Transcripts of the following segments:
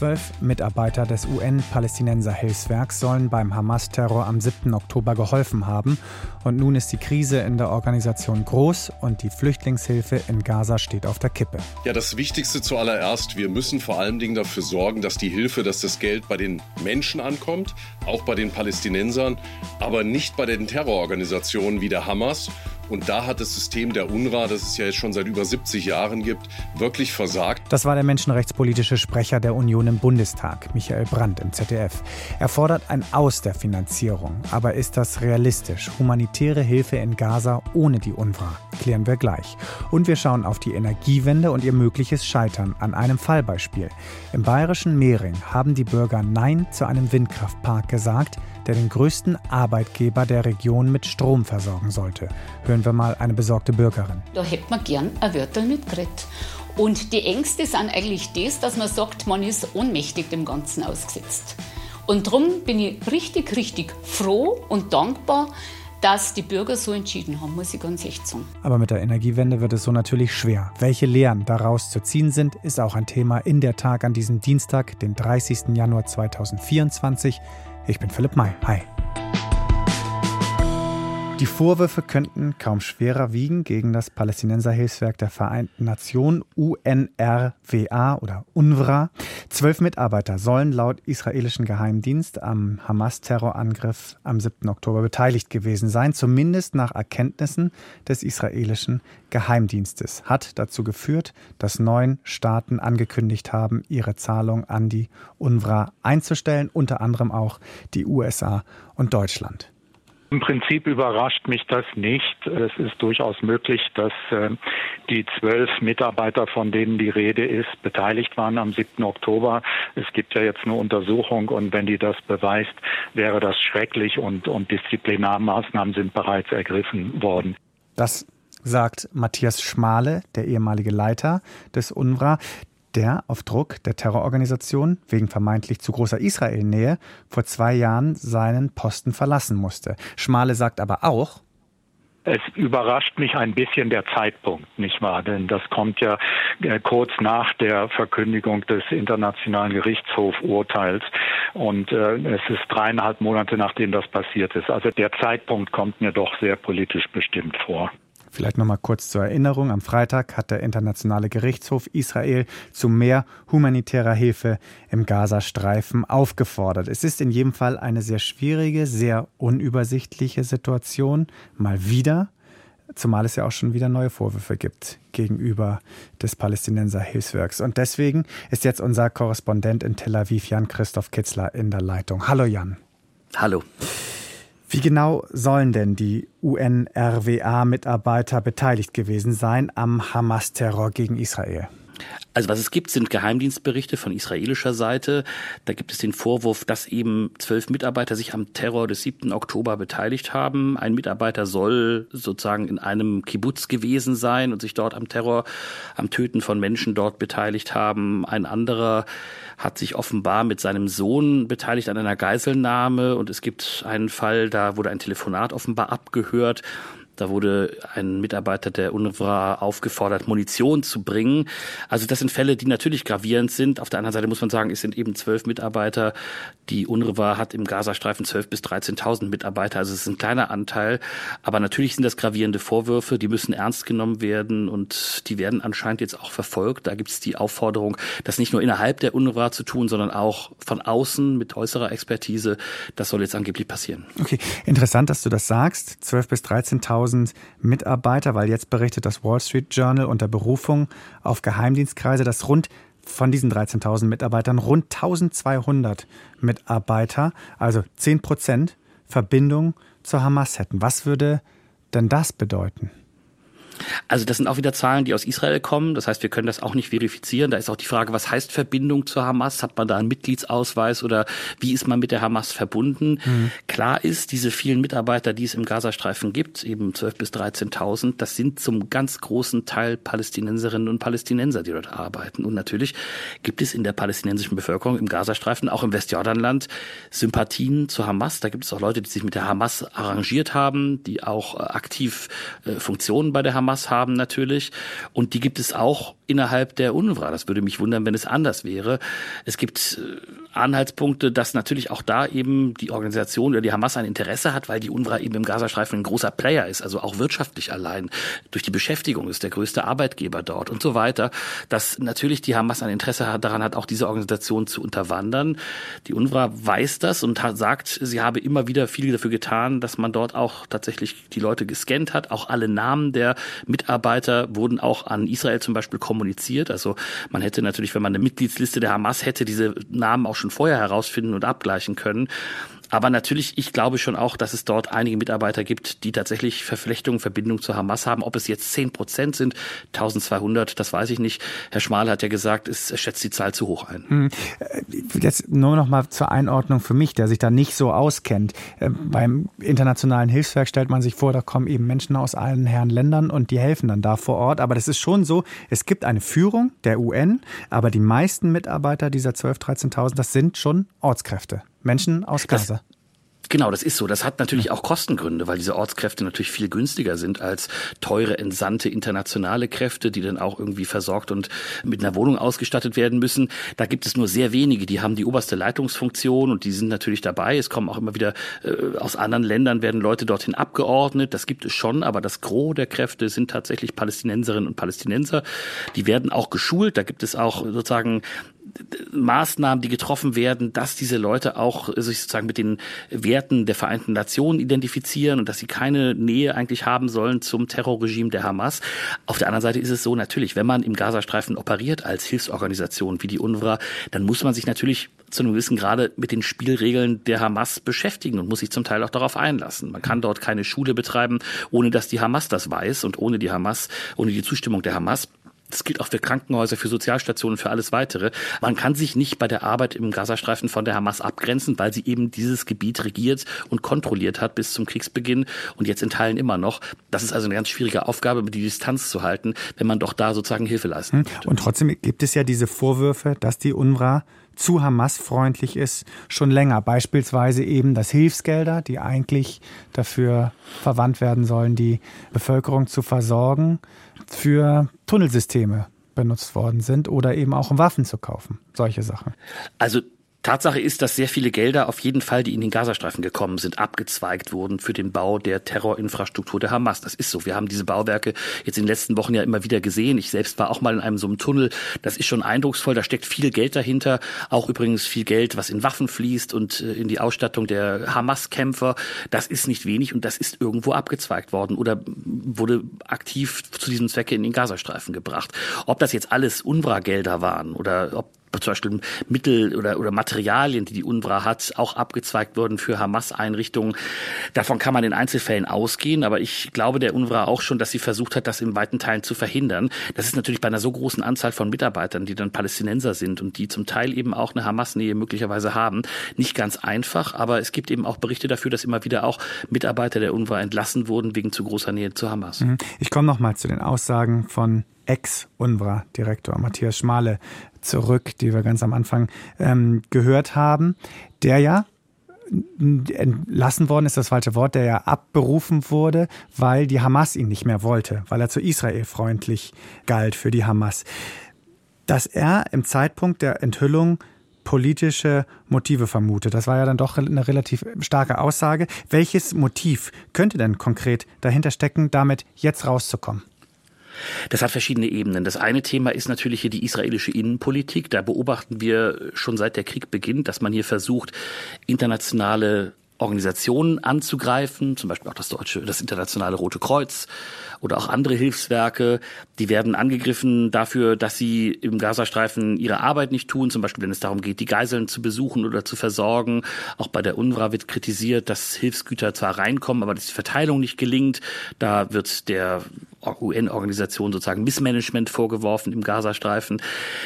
Zwölf Mitarbeiter des UN-Palästinenser-Hilfswerks sollen beim Hamas-Terror am 7. Oktober geholfen haben. Und nun ist die Krise in der Organisation groß und die Flüchtlingshilfe in Gaza steht auf der Kippe. Ja, das Wichtigste zuallererst, wir müssen vor allen Dingen dafür sorgen, dass die Hilfe, dass das Geld bei den Menschen ankommt, auch bei den Palästinensern, aber nicht bei den Terrororganisationen wie der Hamas und da hat das System der UNRWA, das es ja jetzt schon seit über 70 Jahren gibt, wirklich versagt. Das war der menschenrechtspolitische Sprecher der Union im Bundestag, Michael Brandt im ZDF. Er fordert ein Aus der Finanzierung. Aber ist das realistisch? Humanitäre Hilfe in Gaza ohne die UNRWA? Klären wir gleich. Und wir schauen auf die Energiewende und ihr mögliches Scheitern an einem Fallbeispiel. Im bayerischen Mehring haben die Bürger Nein zu einem Windkraftpark gesagt, der den größten Arbeitgeber der Region mit Strom versorgen sollte. Hören wir mal eine besorgte Bürgerin. Da hätte man gern ein Wörter mitgeredet. Und die Ängste sind eigentlich das, dass man sagt, man ist ohnmächtig dem Ganzen ausgesetzt. Und darum bin ich richtig, richtig froh und dankbar, dass die Bürger so entschieden haben, muss ich ganz echt sagen. Aber mit der Energiewende wird es so natürlich schwer. Welche Lehren daraus zu ziehen sind, ist auch ein Thema in der Tag an diesem Dienstag, den 30. Januar 2024. Ich bin Philipp May. Hi. Die Vorwürfe könnten kaum schwerer wiegen gegen das Palästinenserhilfswerk der Vereinten Nationen UNRWA oder UNWRA. Zwölf Mitarbeiter sollen laut israelischen Geheimdienst am Hamas-Terrorangriff am 7. Oktober beteiligt gewesen sein, zumindest nach Erkenntnissen des israelischen Geheimdienstes. Hat dazu geführt, dass neun Staaten angekündigt haben, ihre Zahlung an die UNWRA einzustellen, unter anderem auch die USA und Deutschland. Im Prinzip überrascht mich das nicht. Es ist durchaus möglich, dass äh, die zwölf Mitarbeiter, von denen die Rede ist, beteiligt waren am 7. Oktober. Es gibt ja jetzt eine Untersuchung und wenn die das beweist, wäre das schrecklich und, und Disziplinarmaßnahmen sind bereits ergriffen worden. Das sagt Matthias Schmale, der ehemalige Leiter des UNRWA der auf Druck der Terrororganisation wegen vermeintlich zu großer Israel-Nähe vor zwei Jahren seinen Posten verlassen musste. Schmale sagt aber auch, es überrascht mich ein bisschen der Zeitpunkt, nicht wahr? Denn das kommt ja äh, kurz nach der Verkündigung des Internationalen Gerichtshofurteils und äh, es ist dreieinhalb Monate nachdem das passiert ist. Also der Zeitpunkt kommt mir doch sehr politisch bestimmt vor. Vielleicht noch mal kurz zur Erinnerung. Am Freitag hat der Internationale Gerichtshof Israel zu mehr humanitärer Hilfe im Gazastreifen aufgefordert. Es ist in jedem Fall eine sehr schwierige, sehr unübersichtliche Situation. Mal wieder. Zumal es ja auch schon wieder neue Vorwürfe gibt gegenüber des Palästinenser Hilfswerks. Und deswegen ist jetzt unser Korrespondent in Tel Aviv, Jan Christoph Kitzler, in der Leitung. Hallo Jan. Hallo. Wie genau sollen denn die UNRWA-Mitarbeiter beteiligt gewesen sein am Hamas-Terror gegen Israel? Also was es gibt, sind Geheimdienstberichte von israelischer Seite. Da gibt es den Vorwurf, dass eben zwölf Mitarbeiter sich am Terror des 7. Oktober beteiligt haben. Ein Mitarbeiter soll sozusagen in einem Kibbutz gewesen sein und sich dort am Terror, am Töten von Menschen dort beteiligt haben. Ein anderer hat sich offenbar mit seinem Sohn beteiligt an einer Geiselnahme und es gibt einen Fall, da wurde ein Telefonat offenbar abgehört da wurde ein Mitarbeiter der UNRWA aufgefordert, Munition zu bringen. Also das sind Fälle, die natürlich gravierend sind. Auf der anderen Seite muss man sagen, es sind eben zwölf Mitarbeiter. Die UNRWA hat im Gazastreifen zwölf bis 13.000 Mitarbeiter. Also es ist ein kleiner Anteil. Aber natürlich sind das gravierende Vorwürfe. Die müssen ernst genommen werden und die werden anscheinend jetzt auch verfolgt. Da gibt es die Aufforderung, das nicht nur innerhalb der UNRWA zu tun, sondern auch von außen mit äußerer Expertise. Das soll jetzt angeblich passieren. Okay, interessant, dass du das sagst. Zwölf bis 13.000 1000 Mitarbeiter, weil jetzt berichtet das Wall Street Journal unter Berufung auf Geheimdienstkreise, dass rund von diesen 13.000 Mitarbeitern rund 1200 Mitarbeiter, also 10 Prozent, Verbindung zur Hamas hätten. Was würde denn das bedeuten? Also das sind auch wieder Zahlen, die aus Israel kommen. Das heißt, wir können das auch nicht verifizieren. Da ist auch die Frage, was heißt Verbindung zur Hamas? Hat man da einen Mitgliedsausweis oder wie ist man mit der Hamas verbunden? Mhm. Klar ist, diese vielen Mitarbeiter, die es im Gazastreifen gibt, eben 12.000 bis 13.000, das sind zum ganz großen Teil Palästinenserinnen und Palästinenser, die dort arbeiten. Und natürlich gibt es in der palästinensischen Bevölkerung im Gazastreifen, auch im Westjordanland, Sympathien zur Hamas. Da gibt es auch Leute, die sich mit der Hamas arrangiert haben, die auch äh, aktiv äh, Funktionen bei der Hamas haben natürlich. Und die gibt es auch innerhalb der UNRWA. Das würde mich wundern, wenn es anders wäre. Es gibt äh, Anhaltspunkte, dass natürlich auch da eben die Organisation oder die Hamas ein Interesse hat, weil die UNRWA eben im Gazastreifen ein großer Player ist, also auch wirtschaftlich allein durch die Beschäftigung ist der größte Arbeitgeber dort und so weiter, dass natürlich die Hamas ein Interesse daran hat, auch diese Organisation zu unterwandern. Die UNRWA weiß das und hat, sagt, sie habe immer wieder viel dafür getan, dass man dort auch tatsächlich die Leute gescannt hat. Auch alle Namen der Mitarbeiter wurden auch an Israel zum Beispiel kommuniziert. Also man hätte natürlich, wenn man eine Mitgliedsliste der Hamas hätte, diese Namen auch schon vorher herausfinden und abgleichen können. Aber natürlich, ich glaube schon auch, dass es dort einige Mitarbeiter gibt, die tatsächlich Verflechtungen, Verbindung zur Hamas haben. Ob es jetzt zehn Prozent sind, 1200, das weiß ich nicht. Herr Schmal hat ja gesagt, es schätzt die Zahl zu hoch ein. Hm. Äh, jetzt nur noch mal zur Einordnung für mich, der sich da nicht so auskennt. Äh, beim internationalen Hilfswerk stellt man sich vor, da kommen eben Menschen aus allen Herren Ländern und die helfen dann da vor Ort. Aber das ist schon so, es gibt eine Führung der UN, aber die meisten Mitarbeiter dieser 12.000, 13.000, das sind schon Ortskräfte. Menschen aus Gaza. Das Genau, das ist so. Das hat natürlich auch Kostengründe, weil diese Ortskräfte natürlich viel günstiger sind als teure entsandte internationale Kräfte, die dann auch irgendwie versorgt und mit einer Wohnung ausgestattet werden müssen. Da gibt es nur sehr wenige, die haben die oberste Leitungsfunktion und die sind natürlich dabei. Es kommen auch immer wieder äh, aus anderen Ländern werden Leute dorthin abgeordnet. Das gibt es schon, aber das Gros der Kräfte sind tatsächlich Palästinenserinnen und Palästinenser. Die werden auch geschult. Da gibt es auch sozusagen Maßnahmen, die getroffen werden, dass diese Leute auch sich sozusagen mit den Werten der Vereinten Nationen identifizieren und dass sie keine Nähe eigentlich haben sollen zum Terrorregime der Hamas. Auf der anderen Seite ist es so, natürlich, wenn man im Gazastreifen operiert als Hilfsorganisation wie die UNRWA, dann muss man sich natürlich zu einem gewissen Grade mit den Spielregeln der Hamas beschäftigen und muss sich zum Teil auch darauf einlassen. Man kann dort keine Schule betreiben, ohne dass die Hamas das weiß und ohne die Hamas, ohne die Zustimmung der Hamas. Das gilt auch für Krankenhäuser, für Sozialstationen, für alles weitere. Man kann sich nicht bei der Arbeit im Gazastreifen von der Hamas abgrenzen, weil sie eben dieses Gebiet regiert und kontrolliert hat bis zum Kriegsbeginn und jetzt in Teilen immer noch. Das ist also eine ganz schwierige Aufgabe, die Distanz zu halten, wenn man doch da sozusagen Hilfe leisten hm. möchte. Und trotzdem gibt es ja diese Vorwürfe, dass die UNRWA zu Hamas-freundlich ist, schon länger. Beispielsweise eben, dass Hilfsgelder, die eigentlich dafür verwandt werden sollen, die Bevölkerung zu versorgen, für Tunnelsysteme benutzt worden sind oder eben auch um Waffen zu kaufen. Solche Sachen. Also Tatsache ist, dass sehr viele Gelder auf jeden Fall, die in den Gazastreifen gekommen sind, abgezweigt wurden für den Bau der Terrorinfrastruktur der Hamas. Das ist so. Wir haben diese Bauwerke jetzt in den letzten Wochen ja immer wieder gesehen. Ich selbst war auch mal in einem so einem Tunnel. Das ist schon eindrucksvoll. Da steckt viel Geld dahinter. Auch übrigens viel Geld, was in Waffen fließt und äh, in die Ausstattung der Hamas-Kämpfer. Das ist nicht wenig und das ist irgendwo abgezweigt worden oder wurde aktiv zu diesem Zwecke in den Gazastreifen gebracht. Ob das jetzt alles UNRWA-Gelder waren oder ob zum Beispiel Mittel oder, oder Materialien, die die UNRWA hat, auch abgezweigt wurden für Hamas-Einrichtungen. Davon kann man in Einzelfällen ausgehen, aber ich glaube der UNRWA auch schon, dass sie versucht hat, das in weiten Teilen zu verhindern. Das ist natürlich bei einer so großen Anzahl von Mitarbeitern, die dann Palästinenser sind und die zum Teil eben auch eine Hamas-Nähe möglicherweise haben, nicht ganz einfach, aber es gibt eben auch Berichte dafür, dass immer wieder auch Mitarbeiter der UNRWA entlassen wurden wegen zu großer Nähe zu Hamas. Mhm. Ich komme noch mal zu den Aussagen von Ex-UNRWA-Direktor Matthias Schmale zurück, die wir ganz am Anfang ähm, gehört haben, der ja entlassen worden ist das falsche Wort, der ja abberufen wurde, weil die Hamas ihn nicht mehr wollte, weil er zu Israel freundlich galt für die Hamas. Dass er im Zeitpunkt der Enthüllung politische Motive vermutet. Das war ja dann doch eine relativ starke Aussage. Welches Motiv könnte denn konkret dahinter stecken, damit jetzt rauszukommen? Das hat verschiedene Ebenen. Das eine Thema ist natürlich hier die israelische Innenpolitik. Da beobachten wir schon seit der Krieg beginnt, dass man hier versucht, internationale Organisationen anzugreifen, zum Beispiel auch das deutsche, das internationale Rote Kreuz oder auch andere Hilfswerke. Die werden angegriffen dafür, dass sie im Gazastreifen ihre Arbeit nicht tun, zum Beispiel wenn es darum geht, die Geiseln zu besuchen oder zu versorgen. Auch bei der UNRWA wird kritisiert, dass Hilfsgüter zwar reinkommen, aber dass die Verteilung nicht gelingt. Da wird der UN-Organisation sozusagen Missmanagement vorgeworfen im Gazastreifen.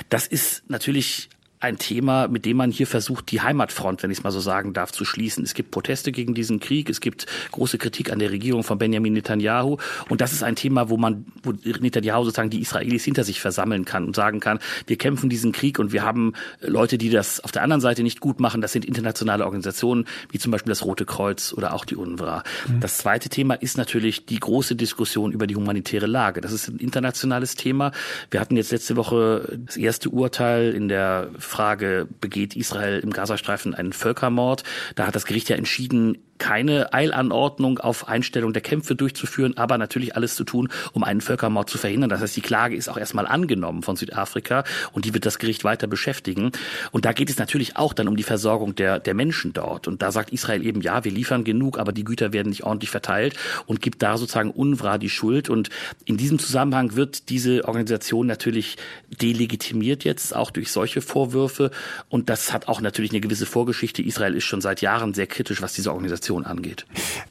Das ist natürlich ein Thema, mit dem man hier versucht, die Heimatfront, wenn ich es mal so sagen darf, zu schließen. Es gibt Proteste gegen diesen Krieg, es gibt große Kritik an der Regierung von Benjamin Netanyahu und das ist ein Thema, wo man, wo Netanyahu sozusagen die Israelis hinter sich versammeln kann und sagen kann, wir kämpfen diesen Krieg und wir haben Leute, die das auf der anderen Seite nicht gut machen. Das sind internationale Organisationen, wie zum Beispiel das Rote Kreuz oder auch die UNRWA. Mhm. Das zweite Thema ist natürlich die große Diskussion über die humanitäre Lage. Das ist ein internationales Thema. Wir hatten jetzt letzte Woche das erste Urteil in der Frage, begeht Israel im Gazastreifen einen Völkermord? Da hat das Gericht ja entschieden, keine Eilanordnung auf Einstellung der Kämpfe durchzuführen, aber natürlich alles zu tun, um einen Völkermord zu verhindern. Das heißt, die Klage ist auch erstmal angenommen von Südafrika und die wird das Gericht weiter beschäftigen. Und da geht es natürlich auch dann um die Versorgung der, der Menschen dort. Und da sagt Israel eben, ja, wir liefern genug, aber die Güter werden nicht ordentlich verteilt und gibt da sozusagen UNRWA die Schuld. Und in diesem Zusammenhang wird diese Organisation natürlich delegitimiert jetzt, auch durch solche Vorwürfe. Und das hat auch natürlich eine gewisse Vorgeschichte. Israel ist schon seit Jahren sehr kritisch, was diese Organisation Organisation angeht.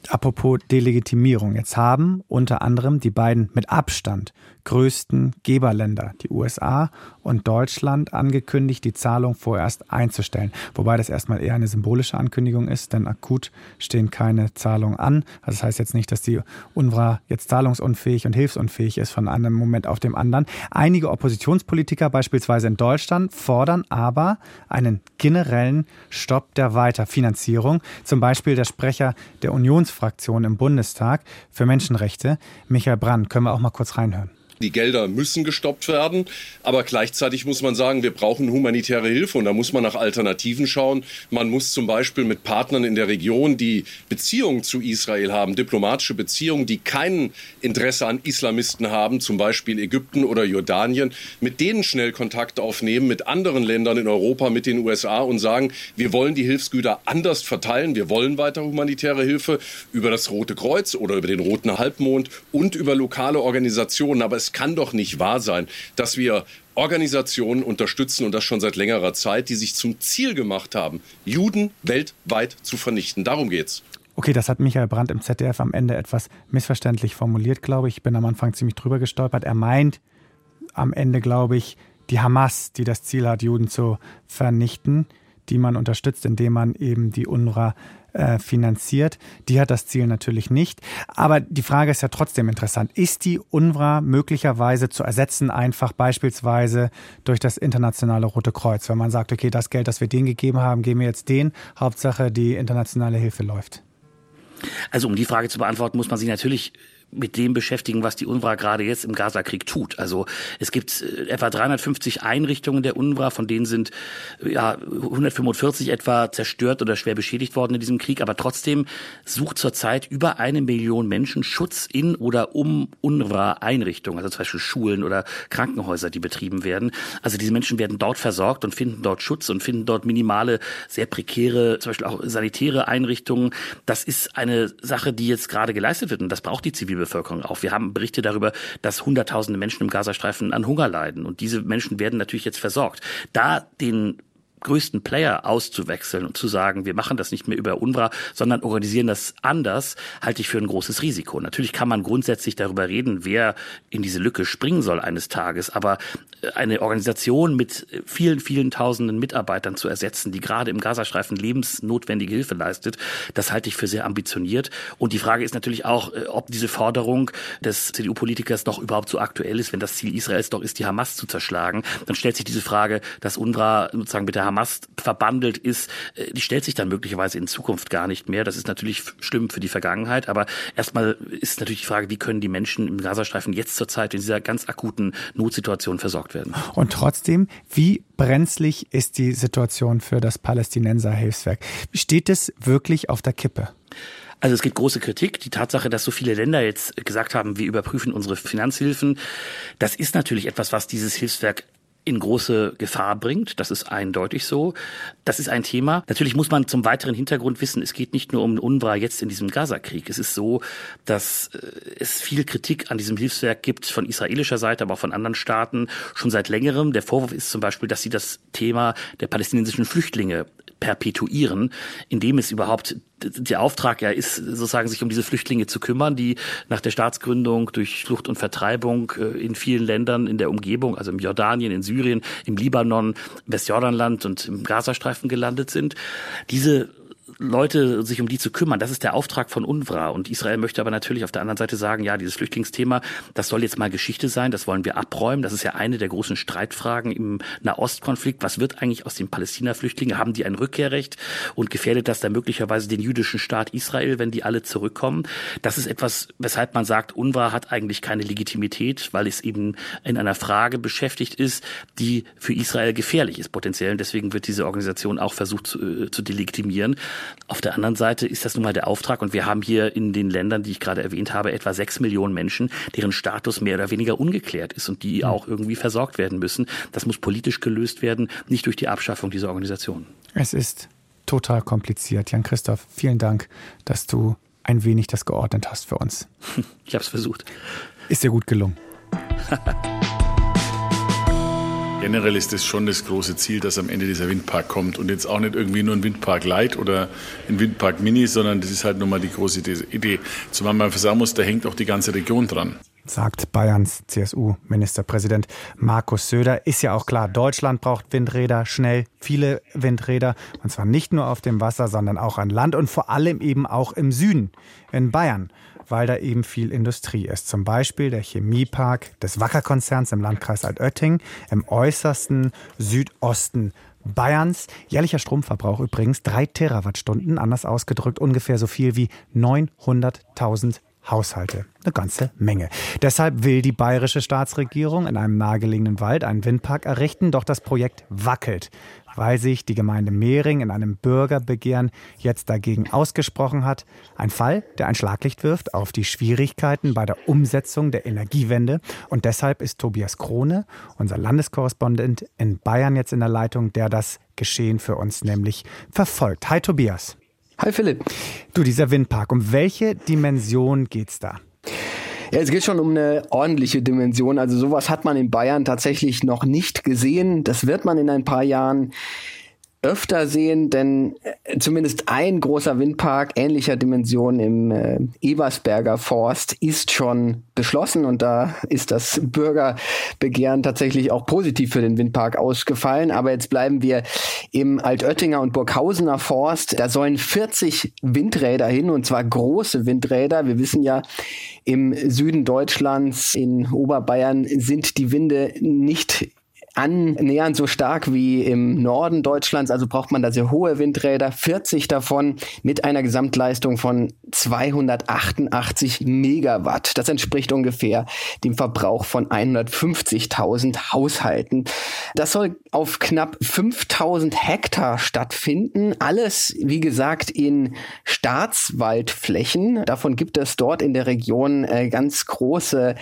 Apropos Delegitimierung. Jetzt haben unter anderem die beiden mit Abstand größten Geberländer, die USA und Deutschland, angekündigt, die Zahlung vorerst einzustellen. Wobei das erstmal eher eine symbolische Ankündigung ist, denn akut stehen keine Zahlungen an. Also das heißt jetzt nicht, dass die UNRWA jetzt zahlungsunfähig und hilfsunfähig ist von einem Moment auf dem anderen. Einige Oppositionspolitiker, beispielsweise in Deutschland, fordern aber einen generellen Stopp der Weiterfinanzierung. Zum Beispiel der Sprecher der Unionsfraktion im Bundestag für Menschenrechte, Michael Brandt. Können wir auch mal kurz reinhören. Die Gelder müssen gestoppt werden, aber gleichzeitig muss man sagen, wir brauchen humanitäre Hilfe und da muss man nach Alternativen schauen. Man muss zum Beispiel mit Partnern in der Region, die Beziehungen zu Israel haben, diplomatische Beziehungen, die kein Interesse an Islamisten haben, zum Beispiel Ägypten oder Jordanien, mit denen schnell Kontakt aufnehmen, mit anderen Ländern in Europa, mit den USA und sagen, wir wollen die Hilfsgüter anders verteilen, wir wollen weiter humanitäre Hilfe über das Rote Kreuz oder über den Roten Halbmond und über lokale Organisationen. Aber es kann doch nicht wahr sein, dass wir Organisationen unterstützen und das schon seit längerer Zeit, die sich zum Ziel gemacht haben, Juden weltweit zu vernichten. Darum geht's. Okay, das hat Michael Brandt im ZDF am Ende etwas missverständlich formuliert, glaube ich. Ich bin am Anfang ziemlich drüber gestolpert. Er meint am Ende, glaube ich, die Hamas, die das Ziel hat, Juden zu vernichten, die man unterstützt, indem man eben die UNRWA äh, finanziert. Die hat das Ziel natürlich nicht. Aber die Frage ist ja trotzdem interessant. Ist die UNRWA möglicherweise zu ersetzen, einfach beispielsweise durch das internationale Rote Kreuz? Wenn man sagt, okay, das Geld, das wir denen gegeben haben, geben wir jetzt denen. Hauptsache, die internationale Hilfe läuft. Also um die Frage zu beantworten, muss man sich natürlich mit dem beschäftigen, was die UNRWA gerade jetzt im Gazakrieg tut. Also es gibt äh, etwa 350 Einrichtungen der UNRWA, von denen sind ja 145 etwa zerstört oder schwer beschädigt worden in diesem Krieg. Aber trotzdem sucht zurzeit über eine Million Menschen Schutz in oder um UNRWA-Einrichtungen, also zum Beispiel Schulen oder Krankenhäuser, die betrieben werden. Also diese Menschen werden dort versorgt und finden dort Schutz und finden dort minimale, sehr prekäre, zum Beispiel auch sanitäre Einrichtungen. Das ist eine Sache, die jetzt gerade geleistet wird und das braucht die Zivilbevölkerung. Zivilbevölkerung auf. Wir haben Berichte darüber, dass Hunderttausende Menschen im Gazastreifen an Hunger leiden. Und diese Menschen werden natürlich jetzt versorgt. Da den größten Player auszuwechseln und zu sagen, wir machen das nicht mehr über UNRWA, sondern organisieren das anders, halte ich für ein großes Risiko. Natürlich kann man grundsätzlich darüber reden, wer in diese Lücke springen soll eines Tages, aber äh, eine Organisation mit vielen, vielen tausenden Mitarbeitern zu ersetzen, die gerade im Gazastreifen lebensnotwendige Hilfe leistet, das halte ich für sehr ambitioniert. Und die Frage ist natürlich auch, äh, ob diese Forderung des CDU-Politikers noch überhaupt so aktuell ist, wenn das Ziel Israels doch ist, die Hamas zu zerschlagen. Dann stellt sich diese Frage, dass UNRWA sozusagen mit der Hamas Hamas verbandelt ist, äh, die stellt sich dann möglicherweise in Zukunft gar nicht mehr. Das ist natürlich schlimm für die Vergangenheit, aber erstmal ist natürlich die Frage, wie können die Menschen im Gazastreifen jetzt zurzeit in dieser ganz akuten Notsituation versorgt werden. Und trotzdem, wie brenzlig ist die Situation für das Palästinenser-Hilfswerk? Steht es wirklich auf der Kippe? Also es gibt große Kritik. Die Tatsache, dass so viele Länder jetzt gesagt haben, wir überprüfen unsere Finanzhilfen, das ist natürlich etwas, was dieses Hilfswerk in große Gefahr bringt. Das ist eindeutig so. Das ist ein Thema. Natürlich muss man zum weiteren Hintergrund wissen, es geht nicht nur um UNRWA jetzt in diesem Gaza-Krieg. Es ist so, dass äh, es viel Kritik an diesem Hilfswerk gibt von israelischer Seite, aber auch von anderen Staaten schon seit längerem. Der Vorwurf ist zum Beispiel, dass sie das Thema der palästinensischen Flüchtlinge perpetuieren, indem es überhaupt der Auftrag ja ist, sozusagen sich um diese Flüchtlinge zu kümmern, die nach der Staatsgründung durch Flucht und Vertreibung äh, in vielen Ländern in der Umgebung, also im Jordanien, in Syrien, im Libanon, Westjordanland und im Gazastreifen gelandet sind. Diese Leute sich um die zu kümmern. Das ist der Auftrag von UNRWA. Und Israel möchte aber natürlich auf der anderen Seite sagen, ja, dieses Flüchtlingsthema, das soll jetzt mal Geschichte sein, das wollen wir abräumen. Das ist ja eine der großen Streitfragen im Nahostkonflikt. Was wird eigentlich aus den Palästina-Flüchtlingen? Haben die ein Rückkehrrecht? Und gefährdet das dann möglicherweise den jüdischen Staat Israel, wenn die alle zurückkommen? Das ist etwas, weshalb man sagt, UNRWA hat eigentlich keine Legitimität, weil es eben in einer Frage beschäftigt ist, die für Israel gefährlich ist potenziell. Und deswegen wird diese Organisation auch versucht zu, äh, zu delegitimieren. Auf der anderen Seite ist das nun mal der Auftrag und wir haben hier in den Ländern, die ich gerade erwähnt habe, etwa sechs Millionen Menschen, deren Status mehr oder weniger ungeklärt ist und die hm. auch irgendwie versorgt werden müssen. Das muss politisch gelöst werden, nicht durch die Abschaffung dieser Organisation. Es ist total kompliziert. Jan Christoph, vielen Dank, dass du ein wenig das geordnet hast für uns. Ich habe es versucht. Ist dir gut gelungen. Generell ist es schon das große Ziel, dass am Ende dieser Windpark kommt und jetzt auch nicht irgendwie nur ein Windpark Light oder ein Windpark Mini, sondern das ist halt nun mal die große Idee. Zumal man sagen muss, da hängt auch die ganze Region dran sagt Bayerns CSU-Ministerpräsident Markus Söder. Ist ja auch klar, Deutschland braucht Windräder, schnell viele Windräder. Und zwar nicht nur auf dem Wasser, sondern auch an Land und vor allem eben auch im Süden, in Bayern weil da eben viel Industrie ist. Zum Beispiel der Chemiepark des Wacker-Konzerns im Landkreis Altötting im äußersten Südosten Bayerns. Jährlicher Stromverbrauch übrigens drei Terawattstunden, anders ausgedrückt ungefähr so viel wie 900.000 Haushalte. Eine ganze Menge. Deshalb will die bayerische Staatsregierung in einem nahegelegenen Wald einen Windpark errichten, doch das Projekt wackelt weil sich die Gemeinde Mehring in einem Bürgerbegehren jetzt dagegen ausgesprochen hat. Ein Fall, der ein Schlaglicht wirft auf die Schwierigkeiten bei der Umsetzung der Energiewende. Und deshalb ist Tobias Krone, unser Landeskorrespondent in Bayern, jetzt in der Leitung, der das Geschehen für uns nämlich verfolgt. Hi Tobias. Hi Philipp. Du, dieser Windpark, um welche Dimension geht's da? Ja, es geht schon um eine ordentliche Dimension. Also sowas hat man in Bayern tatsächlich noch nicht gesehen. Das wird man in ein paar Jahren öfter sehen, denn äh, zumindest ein großer Windpark ähnlicher Dimension im äh, Ebersberger Forst ist schon beschlossen und da ist das Bürgerbegehren tatsächlich auch positiv für den Windpark ausgefallen. Aber jetzt bleiben wir im Altöttinger und Burghausener Forst. Da sollen 40 Windräder hin und zwar große Windräder. Wir wissen ja, im Süden Deutschlands, in Oberbayern sind die Winde nicht annähernd so stark wie im Norden Deutschlands. Also braucht man da sehr hohe Windräder, 40 davon mit einer Gesamtleistung von 288 Megawatt. Das entspricht ungefähr dem Verbrauch von 150.000 Haushalten. Das soll auf knapp 5000 Hektar stattfinden. Alles, wie gesagt, in Staatswaldflächen. Davon gibt es dort in der Region äh, ganz große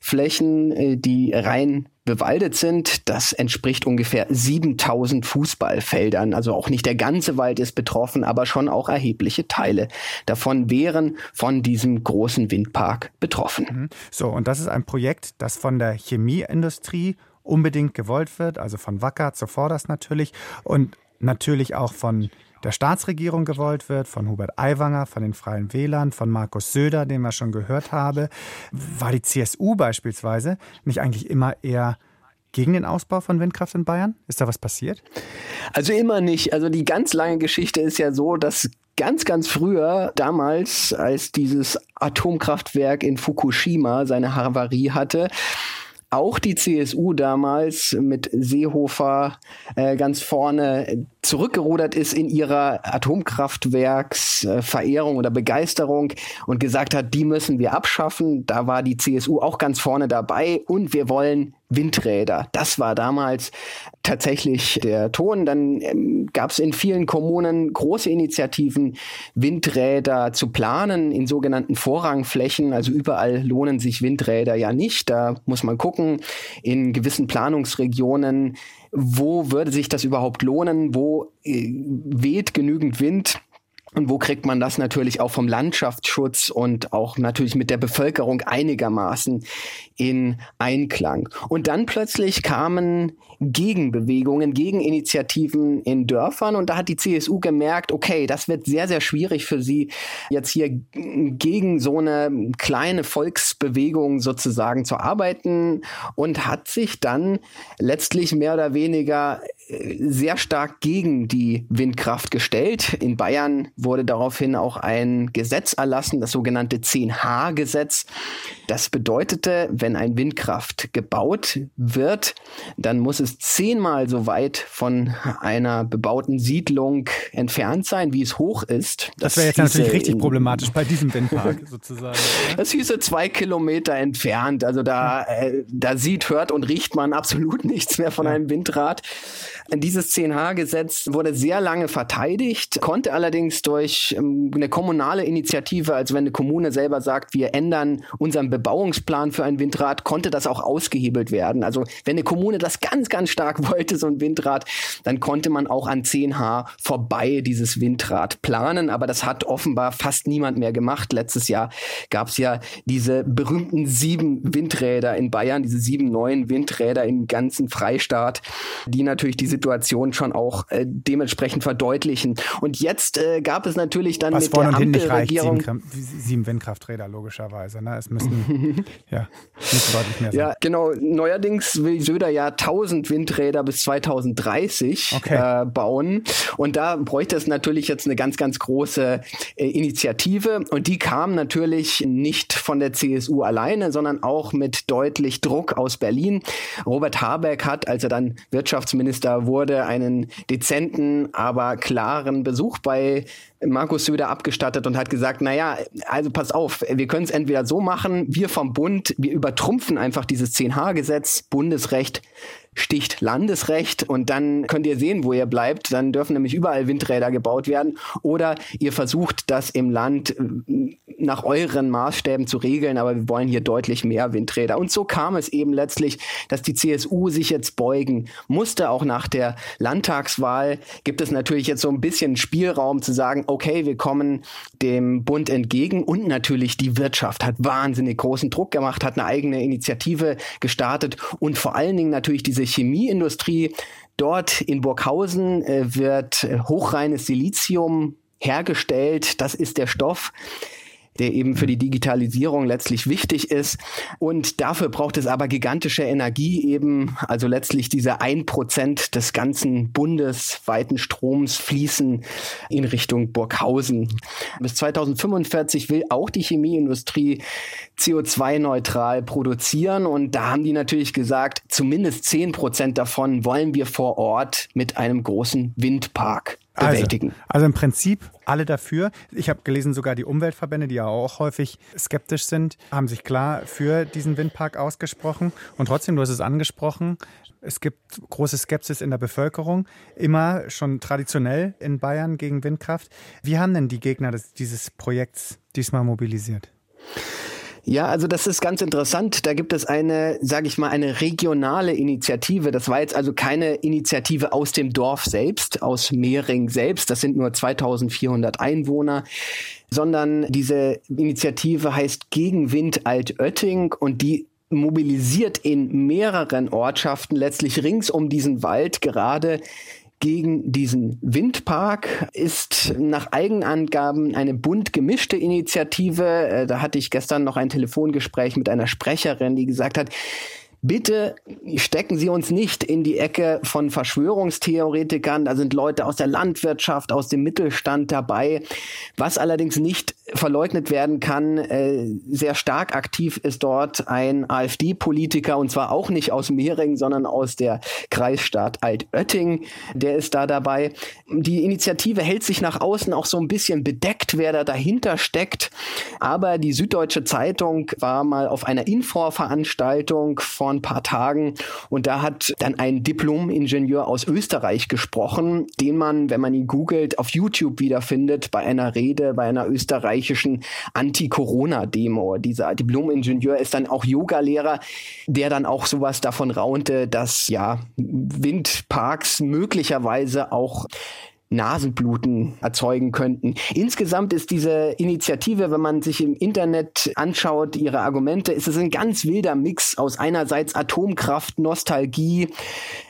Flächen, äh, die rein bewaldet sind. Das entspricht ungefähr 7000 Fußballfeldern. Also auch nicht der ganze Wald ist betroffen, aber schon auch erhebliche Teile davon wären von diesem großen Windpark betroffen. Mhm. So, und das ist ein Projekt, das von der Chemieindustrie unbedingt gewollt wird, also von Wacker zuvorderst natürlich und natürlich auch von der Staatsregierung gewollt wird, von Hubert Aiwanger, von den Freien Wählern, von Markus Söder, den wir schon gehört haben, war die CSU beispielsweise nicht eigentlich immer eher gegen den Ausbau von Windkraft in Bayern? Ist da was passiert? Also immer nicht. Also die ganz lange Geschichte ist ja so, dass ganz, ganz früher, damals, als dieses Atomkraftwerk in Fukushima seine Havarie hatte, auch die CSU damals mit Seehofer äh, ganz vorne zurückgerudert ist in ihrer Atomkraftwerksverehrung oder Begeisterung und gesagt hat, die müssen wir abschaffen. Da war die CSU auch ganz vorne dabei und wir wollen Windräder. Das war damals tatsächlich der Ton. Dann ähm, gab es in vielen Kommunen große Initiativen, Windräder zu planen in sogenannten Vorrangflächen. Also überall lohnen sich Windräder ja nicht. Da muss man gucken, in gewissen Planungsregionen, wo würde sich das überhaupt lohnen, wo äh, weht genügend Wind und wo kriegt man das natürlich auch vom Landschaftsschutz und auch natürlich mit der Bevölkerung einigermaßen in Einklang? Und dann plötzlich kamen Gegenbewegungen, Gegeninitiativen in Dörfern und da hat die CSU gemerkt, okay, das wird sehr, sehr schwierig für sie, jetzt hier gegen so eine kleine Volksbewegung sozusagen zu arbeiten und hat sich dann letztlich mehr oder weniger sehr stark gegen die Windkraft gestellt. In Bayern wurde daraufhin auch ein Gesetz erlassen, das sogenannte 10H-Gesetz. Das bedeutete, wenn ein Windkraft gebaut wird, dann muss es zehnmal so weit von einer bebauten Siedlung entfernt sein, wie es hoch ist. Das, das wäre jetzt natürlich richtig problematisch bei diesem Windpark sozusagen. Das hieße zwei Kilometer entfernt. Also da, äh, da sieht, hört und riecht man absolut nichts mehr von einem Windrad. Dieses 10H-Gesetz wurde sehr lange verteidigt, konnte allerdings durch ähm, eine kommunale Initiative, also wenn eine Kommune selber sagt, wir ändern unseren Bebauungsplan für ein Windrad, konnte das auch ausgehebelt werden. Also wenn eine Kommune das ganz, ganz stark wollte, so ein Windrad, dann konnte man auch an 10H vorbei dieses Windrad planen. Aber das hat offenbar fast niemand mehr gemacht. Letztes Jahr gab es ja diese berühmten sieben Windräder in Bayern, diese sieben neuen Windräder im ganzen Freistaat, die natürlich diese Situation schon auch äh, dementsprechend verdeutlichen. Und jetzt äh, gab es natürlich dann Was mit der Ampelregierung sieben, sieben Windkrafträder logischerweise. Ne? Es müssten ja müssen deutlich mehr sein. Ja, genau. Neuerdings will Söder ja 1000 Windräder bis 2030 okay. äh, bauen. Und da bräuchte es natürlich jetzt eine ganz, ganz große äh, Initiative. Und die kam natürlich nicht von der CSU alleine, sondern auch mit deutlich Druck aus Berlin. Robert Habeck hat, als er dann Wirtschaftsminister wurde, einen dezenten, aber klaren Besuch bei Markus Söder abgestattet und hat gesagt, naja, also pass auf, wir können es entweder so machen, wir vom Bund, wir übertrumpfen einfach dieses 10H-Gesetz, Bundesrecht sticht Landesrecht und dann könnt ihr sehen, wo ihr bleibt. Dann dürfen nämlich überall Windräder gebaut werden. Oder ihr versucht das im Land äh, nach euren Maßstäben zu regeln, aber wir wollen hier deutlich mehr Windräder. Und so kam es eben letztlich, dass die CSU sich jetzt beugen musste. Auch nach der Landtagswahl gibt es natürlich jetzt so ein bisschen Spielraum zu sagen, okay, wir kommen dem Bund entgegen und natürlich die Wirtschaft hat wahnsinnig großen Druck gemacht, hat eine eigene Initiative gestartet und vor allen Dingen natürlich diese Chemieindustrie. Dort in Burghausen äh, wird hochreines Silizium hergestellt. Das ist der Stoff, der eben für die Digitalisierung letztlich wichtig ist. Und dafür braucht es aber gigantische Energie eben, also letztlich diese ein Prozent des ganzen bundesweiten Stroms fließen in Richtung Burghausen. Bis 2045 will auch die Chemieindustrie CO2-neutral produzieren und da haben die natürlich gesagt, zumindest zehn Prozent davon wollen wir vor Ort mit einem großen Windpark bewältigen. Also, also im Prinzip alle dafür. Ich habe gelesen, sogar die Umweltverbände, die ja auch häufig skeptisch sind, haben sich klar für diesen Windpark ausgesprochen. Und trotzdem, du hast es angesprochen, es gibt große Skepsis in der Bevölkerung, immer schon traditionell in Bayern gegen Windkraft. Wie haben denn die Gegner des, dieses Projekts diesmal mobilisiert? Ja, also das ist ganz interessant. Da gibt es eine, sage ich mal, eine regionale Initiative. Das war jetzt also keine Initiative aus dem Dorf selbst, aus Mehring selbst. Das sind nur 2400 Einwohner sondern diese Initiative heißt Gegenwind Altötting und die mobilisiert in mehreren Ortschaften letztlich rings um diesen Wald gerade gegen diesen Windpark ist nach Eigenangaben eine bunt gemischte Initiative. Äh, da hatte ich gestern noch ein Telefongespräch mit einer Sprecherin, die gesagt hat, bitte stecken Sie uns nicht in die Ecke von Verschwörungstheoretikern. Da sind Leute aus der Landwirtschaft, aus dem Mittelstand dabei. Was allerdings nicht verleugnet werden kann, äh, sehr stark aktiv ist dort ein AfD-Politiker und zwar auch nicht aus Mehring, sondern aus der Kreisstadt Altötting. Der ist da dabei. Die Initiative hält sich nach außen auch so ein bisschen bedeckt, wer da dahinter steckt. Aber die Süddeutsche Zeitung war mal auf einer Info-Veranstaltung vor ein paar Tagen und da hat dann ein Diplom-Ingenieur aus Österreich gesprochen, den man, wenn man ihn googelt, auf YouTube wiederfindet bei einer Rede bei einer österreichischen Anti-Corona-Demo. Dieser Diplom-Ingenieur ist dann auch Yogalehrer, der dann auch sowas davon raunte, dass ja Windparks möglicherweise auch Nasenbluten erzeugen könnten. Insgesamt ist diese Initiative, wenn man sich im Internet anschaut, ihre Argumente, ist es ein ganz wilder Mix aus einerseits Atomkraft, Nostalgie,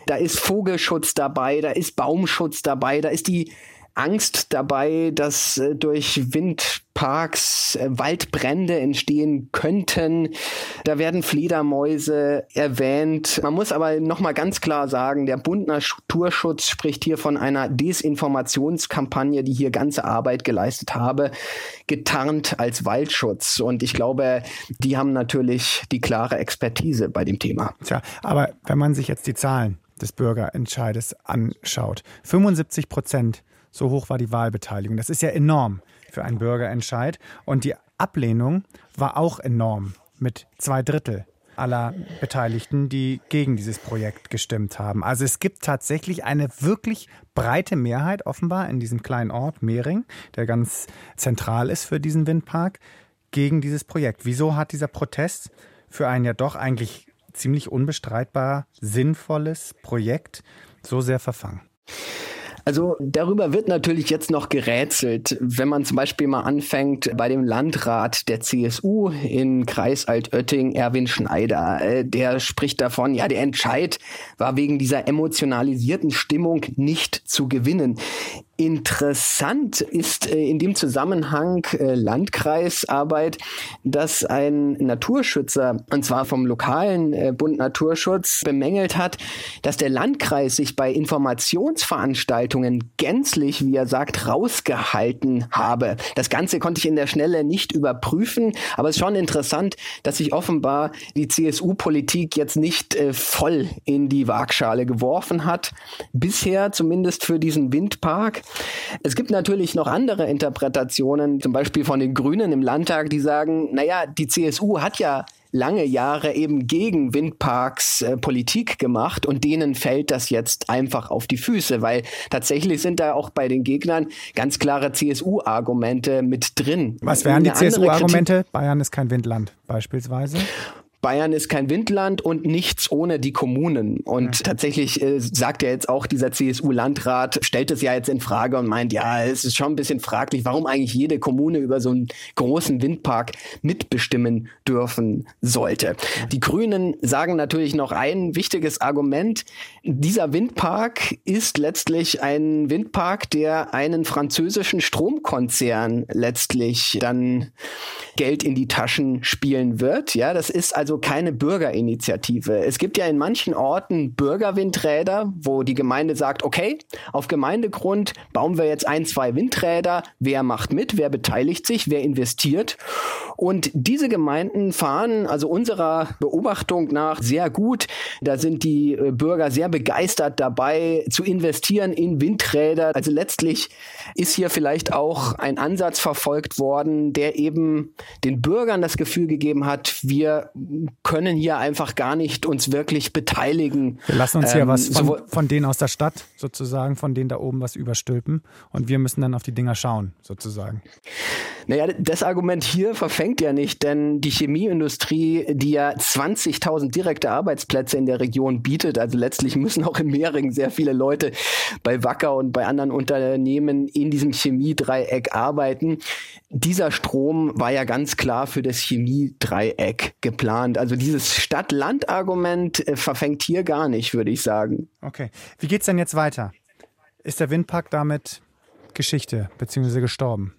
da ist Vogelschutz dabei, da ist Baumschutz dabei, da ist die Angst dabei, dass äh, durch Windparks äh, Waldbrände entstehen könnten. Da werden Fledermäuse erwähnt. Man muss aber noch mal ganz klar sagen, der Bund Naturschutz spricht hier von einer Desinformationskampagne, die hier ganze Arbeit geleistet habe, getarnt als Waldschutz. Und ich glaube, die haben natürlich die klare Expertise bei dem Thema. Tja, aber wenn man sich jetzt die Zahlen des Bürgerentscheides anschaut, 75 Prozent so hoch war die Wahlbeteiligung. Das ist ja enorm für einen Bürgerentscheid. Und die Ablehnung war auch enorm mit zwei Drittel aller Beteiligten, die gegen dieses Projekt gestimmt haben. Also es gibt tatsächlich eine wirklich breite Mehrheit offenbar in diesem kleinen Ort Mehring, der ganz zentral ist für diesen Windpark, gegen dieses Projekt. Wieso hat dieser Protest für ein ja doch eigentlich ziemlich unbestreitbar sinnvolles Projekt so sehr verfangen? Also darüber wird natürlich jetzt noch gerätselt, wenn man zum Beispiel mal anfängt bei dem Landrat der CSU in Kreis Altötting, Erwin Schneider. Äh, der spricht davon, ja, der Entscheid war wegen dieser emotionalisierten Stimmung nicht zu gewinnen. Interessant ist äh, in dem Zusammenhang äh, Landkreisarbeit, dass ein Naturschützer, und zwar vom lokalen äh, Bund Naturschutz, bemängelt hat, dass der Landkreis sich bei Informationsveranstaltungen gänzlich, wie er sagt, rausgehalten habe. Das Ganze konnte ich in der Schnelle nicht überprüfen, aber es ist schon interessant, dass sich offenbar die CSU-Politik jetzt nicht voll in die Waagschale geworfen hat. Bisher zumindest für diesen Windpark. Es gibt natürlich noch andere Interpretationen, zum Beispiel von den Grünen im Landtag, die sagen, naja, die CSU hat ja lange Jahre eben gegen Windparks äh, Politik gemacht und denen fällt das jetzt einfach auf die Füße, weil tatsächlich sind da auch bei den Gegnern ganz klare CSU-Argumente mit drin. Was wären die CSU-Argumente? Bayern ist kein Windland beispielsweise. Bayern ist kein Windland und nichts ohne die Kommunen. Und tatsächlich äh, sagt ja jetzt auch dieser CSU-Landrat, stellt es ja jetzt in Frage und meint, ja, es ist schon ein bisschen fraglich, warum eigentlich jede Kommune über so einen großen Windpark mitbestimmen dürfen sollte. Die Grünen sagen natürlich noch ein wichtiges Argument. Dieser Windpark ist letztlich ein Windpark, der einen französischen Stromkonzern letztlich dann Geld in die Taschen spielen wird. Ja, das ist also also keine Bürgerinitiative. Es gibt ja in manchen Orten Bürgerwindräder, wo die Gemeinde sagt, okay, auf Gemeindegrund bauen wir jetzt ein, zwei Windräder. Wer macht mit? Wer beteiligt sich? Wer investiert? Und diese Gemeinden fahren also unserer Beobachtung nach sehr gut. Da sind die äh, Bürger sehr begeistert dabei zu investieren in Windräder. Also letztlich ist hier vielleicht auch ein Ansatz verfolgt worden, der eben den Bürgern das Gefühl gegeben hat, wir können hier einfach gar nicht uns wirklich beteiligen. Wir lassen uns hier ähm, was von, von denen aus der Stadt sozusagen, von denen da oben was überstülpen und wir müssen dann auf die Dinger schauen sozusagen. Naja, das Argument hier verfängt ja nicht, denn die Chemieindustrie, die ja 20.000 direkte Arbeitsplätze in der Region bietet, also letztlich müssen auch in Mehringen sehr viele Leute bei Wacker und bei anderen Unternehmen in diesem Chemiedreieck arbeiten. Dieser Strom war ja ganz klar für das Chemiedreieck geplant. Also dieses Stadt-Land-Argument äh, verfängt hier gar nicht, würde ich sagen. Okay. Wie geht's denn jetzt weiter? Ist der Windpark damit Geschichte bzw. gestorben?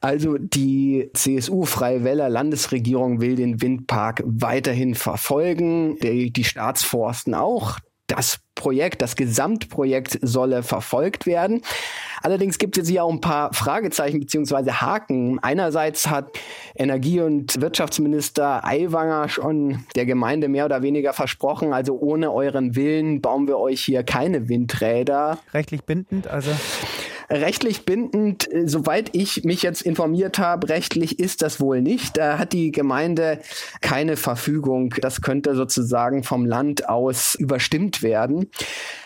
Also die CSU-Freie Wähler Landesregierung will den Windpark weiterhin verfolgen, die, die Staatsforsten auch. Das Projekt, das Gesamtprojekt solle verfolgt werden. Allerdings gibt es hier auch ein paar Fragezeichen bzw. Haken. Einerseits hat Energie- und Wirtschaftsminister Aiwanger schon der Gemeinde mehr oder weniger versprochen, also ohne euren Willen bauen wir euch hier keine Windräder. Rechtlich bindend, also Rechtlich bindend, äh, soweit ich mich jetzt informiert habe, rechtlich ist das wohl nicht. Da hat die Gemeinde keine Verfügung. Das könnte sozusagen vom Land aus überstimmt werden.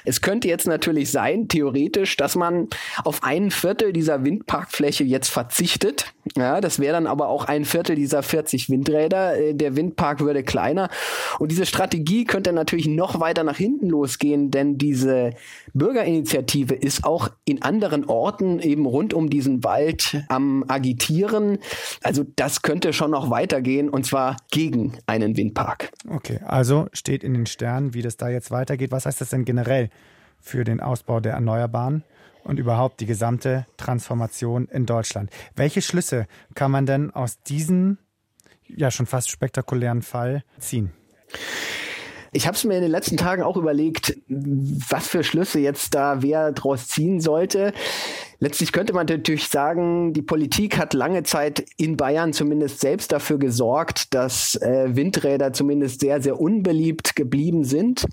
Es könnte jetzt natürlich sein, theoretisch, dass man auf ein Viertel dieser Windparkfläche jetzt verzichtet. Ja, das wäre dann aber auch ein Viertel dieser 40 Windräder. Äh, der Windpark würde kleiner. Und diese Strategie könnte natürlich noch weiter nach hinten losgehen, denn diese Bürgerinitiative ist auch in anderen Orten eben rund um diesen Wald am Agitieren. Also das könnte schon noch weitergehen und zwar gegen einen Windpark. Okay, also steht in den Sternen, wie das da jetzt weitergeht. Was heißt das denn generell für den Ausbau der Erneuerbaren? und überhaupt die gesamte Transformation in Deutschland. Welche Schlüsse kann man denn aus diesem ja schon fast spektakulären Fall ziehen? Ich habe es mir in den letzten Tagen auch überlegt, was für Schlüsse jetzt da wer draus ziehen sollte. Letztlich könnte man natürlich sagen, die Politik hat lange Zeit in Bayern zumindest selbst dafür gesorgt, dass äh, Windräder zumindest sehr, sehr unbeliebt geblieben sind.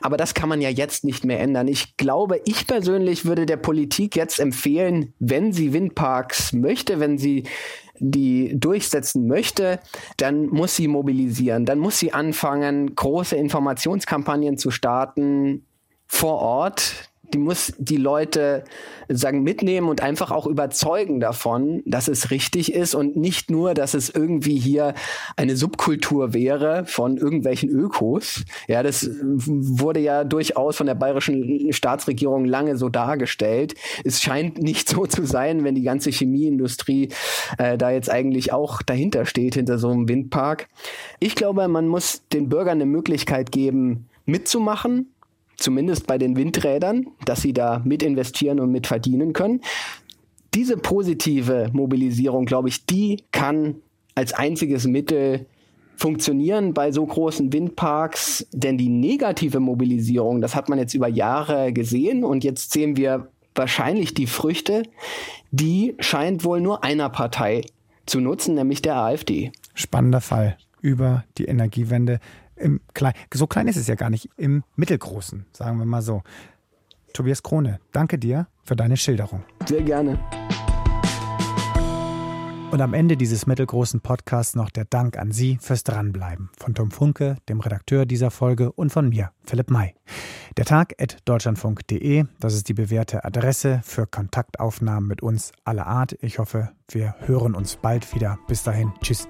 Aber das kann man ja jetzt nicht mehr ändern. Ich glaube, ich persönlich würde der Politik jetzt empfehlen, wenn sie Windparks möchte, wenn sie die durchsetzen möchte, dann muss sie mobilisieren, dann muss sie anfangen, große Informationskampagnen zu starten vor Ort, die muss die Leute sagen mitnehmen und einfach auch überzeugen davon, dass es richtig ist und nicht nur, dass es irgendwie hier eine Subkultur wäre von irgendwelchen Ökos. Ja, das wurde ja durchaus von der bayerischen Staatsregierung lange so dargestellt. Es scheint nicht so zu sein, wenn die ganze Chemieindustrie äh, da jetzt eigentlich auch dahinter steht, hinter so einem Windpark. Ich glaube, man muss den Bürgern eine Möglichkeit geben, mitzumachen, zumindest bei den Windrädern, dass sie da mit investieren und mit verdienen können. Diese positive Mobilisierung, glaube ich, die kann als einziges Mittel funktionieren bei so großen Windparks, denn die negative Mobilisierung, das hat man jetzt über Jahre gesehen und jetzt sehen wir wahrscheinlich die Früchte, die scheint wohl nur einer Partei zu nutzen, nämlich der AfD. Spannender Fall über die Energiewende im Klein, so klein ist es ja gar nicht, im Mittelgroßen, sagen wir mal so. Tobias Krone, danke dir für deine Schilderung. Sehr gerne. Und am Ende dieses mittelgroßen Podcasts noch der Dank an Sie fürs Dranbleiben. Von Tom Funke, dem Redakteur dieser Folge, und von mir, Philipp May. Der Tag at deutschlandfunk.de, das ist die bewährte Adresse für Kontaktaufnahmen mit uns aller Art. Ich hoffe, wir hören uns bald wieder. Bis dahin, tschüss.